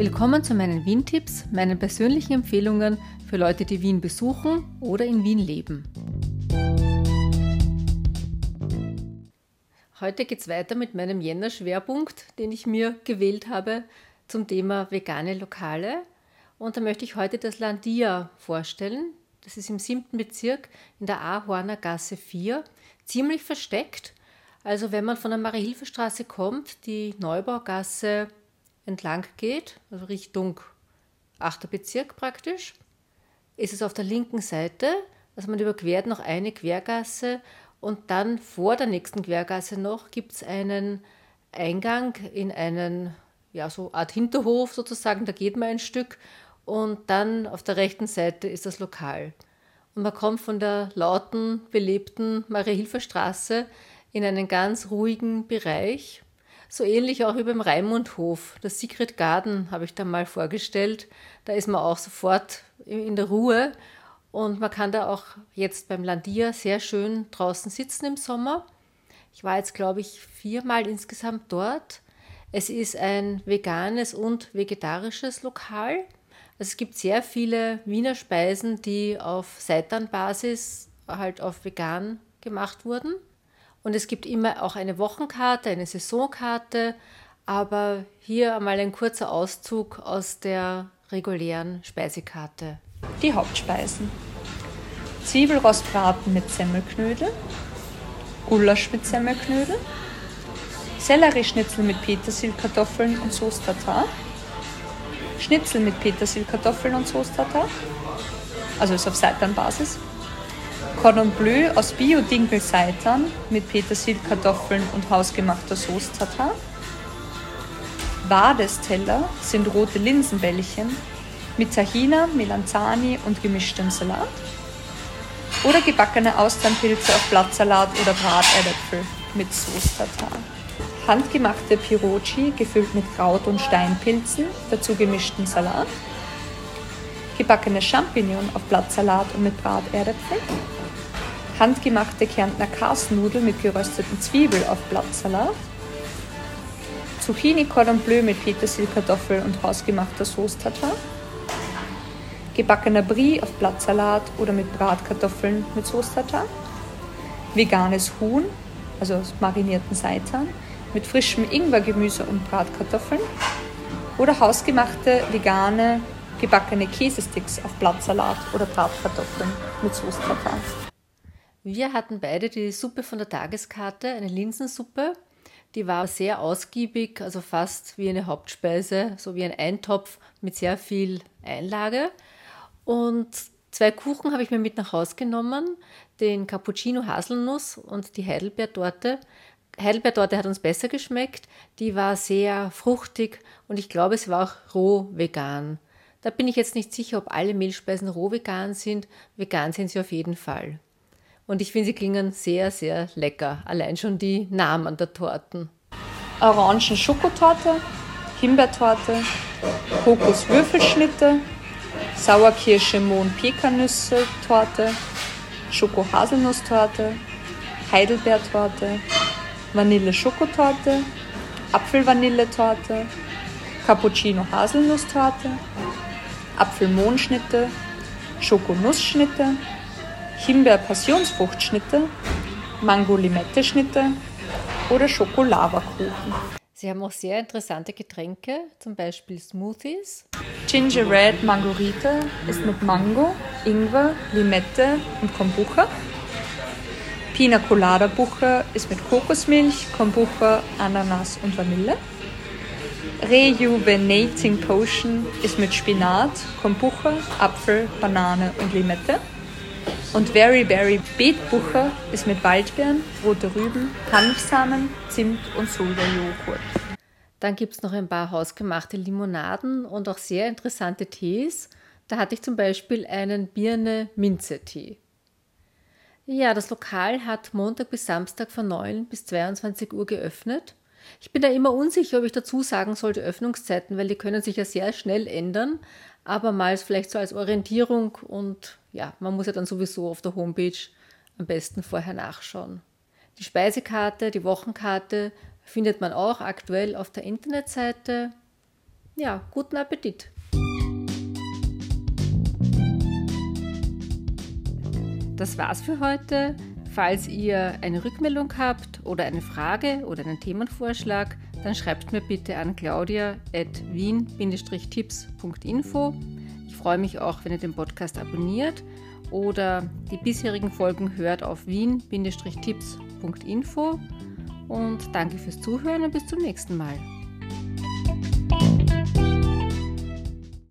Willkommen zu meinen Wien-Tipps, meinen persönlichen Empfehlungen für Leute, die Wien besuchen oder in Wien leben. Heute geht es weiter mit meinem Jänner-Schwerpunkt, den ich mir gewählt habe zum Thema vegane Lokale. Und da möchte ich heute das Landia vorstellen. Das ist im siebten Bezirk in der Ahorner Gasse 4, ziemlich versteckt. Also wenn man von der Marie-Hilfe-Straße kommt, die Neubaugasse entlang geht, also Richtung 8. Bezirk praktisch, ist es auf der linken Seite. Also man überquert noch eine Quergasse und dann vor der nächsten Quergasse noch gibt es einen Eingang in einen, ja, so Art Hinterhof sozusagen, da geht man ein Stück und dann auf der rechten Seite ist das Lokal. Und man kommt von der lauten, belebten Marie-Hilfer-Straße in einen ganz ruhigen Bereich. So ähnlich auch wie beim Raimundhof. Das Secret Garden habe ich da mal vorgestellt. Da ist man auch sofort in der Ruhe und man kann da auch jetzt beim Landia sehr schön draußen sitzen im Sommer. Ich war jetzt, glaube ich, viermal insgesamt dort. Es ist ein veganes und vegetarisches Lokal. Also es gibt sehr viele Wiener Speisen, die auf Seitanbasis halt auf vegan gemacht wurden. Und es gibt immer auch eine Wochenkarte, eine Saisonkarte, aber hier einmal ein kurzer Auszug aus der regulären Speisekarte. Die Hauptspeisen. Zwiebelrostbraten mit Semmelknödel, Gulasch mit Semmelknödel, Sellerieschnitzel mit Petersilkartoffeln und Sauce Tartar, Schnitzel mit Petersilkartoffeln und Sauce Tartar, also ist auf Seitanbasis, Cordon Bleu aus Bio-Dinkel-Seitan mit Petersilkartoffeln und hausgemachter Sauce Wadesteller sind rote Linsenbällchen mit Tahina, Melanzani und gemischtem Salat. Oder gebackene Austernpilze auf Blattsalat oder Braterdäpfel mit Sauce. Handgemachte Piroci gefüllt mit Kraut- und Steinpilzen, dazu gemischten Salat. Gebackene Champignon auf Blattsalat und mit Braterdäpfel. Handgemachte Kärntner Karsnudel mit gerösteten Zwiebel auf Blattsalat. Zucchini Cordon Bleu mit Petersilkartoffel und hausgemachter Sauce gebackener Brie auf Blattsalat oder mit Bratkartoffeln mit Sauce veganes Huhn, also aus marinierten Seitan, mit frischem Ingwergemüse und Bratkartoffeln oder hausgemachte vegane gebackene Käsesticks auf Blattsalat oder Bratkartoffeln mit Tartar. Wir hatten beide die Suppe von der Tageskarte, eine Linsensuppe. Die war sehr ausgiebig, also fast wie eine Hauptspeise, so wie ein Eintopf mit sehr viel Einlage. Und zwei Kuchen habe ich mir mit nach Hause genommen, den Cappuccino Haselnuss und die Heidelbeertorte. Heidelbeertorte hat uns besser geschmeckt, die war sehr fruchtig und ich glaube, es war auch roh vegan. Da bin ich jetzt nicht sicher, ob alle Mehlspeisen roh vegan sind. Vegan sind sie auf jeden Fall. Und ich finde, sie klingen sehr, sehr lecker. Allein schon die Namen der Torten. Orangen-Schokotorte, Himbeertorte, Kokoswürfelschnitte, Sauerkirsche Mohn Pekannüsse Torte, Schoko Haselnusstorte, Heidelbeertorte, Vanille Schokotorte, Apfel-Vanille-Torte, Cappuccino Haselnusstorte, Apfel-Mohnschnitte, Schokonussschnitte, Himbeer-Passionsfruchtschnitte, Mango-Limette-Schnitte oder Schokolavakuchen. Sie haben auch sehr interessante Getränke, zum Beispiel Smoothies. Ginger Red Margarita ist mit Mango, Ingwer, Limette und Kombucha. Pina Colada Bucher ist mit Kokosmilch, Kombucha, Ananas und Vanille. Rejuvenating Potion ist mit Spinat, Kombucha, Apfel, Banane und Limette. Und Very Berry Beetbucher ist mit Waldbeeren, rote Rüben, Hanfsamen, Zimt und Sojajoghurt. Dann gibt es noch ein paar hausgemachte Limonaden und auch sehr interessante Tees. Da hatte ich zum Beispiel einen Birne-Minze-Tee. Ja, das Lokal hat Montag bis Samstag von 9 bis 22 Uhr geöffnet. Ich bin da immer unsicher, ob ich dazu sagen sollte Öffnungszeiten, weil die können sich ja sehr schnell ändern, aber mal vielleicht so als Orientierung und ja, man muss ja dann sowieso auf der Homepage am besten vorher nachschauen. Die Speisekarte, die Wochenkarte findet man auch aktuell auf der Internetseite. ja, guten Appetit! Das war's für heute. Falls ihr eine Rückmeldung habt oder eine Frage oder einen Themenvorschlag, dann schreibt mir bitte an claudia.wien-tipps.info. Ich freue mich auch, wenn ihr den Podcast abonniert oder die bisherigen Folgen hört auf wien-tipps.info. Und danke fürs Zuhören und bis zum nächsten Mal.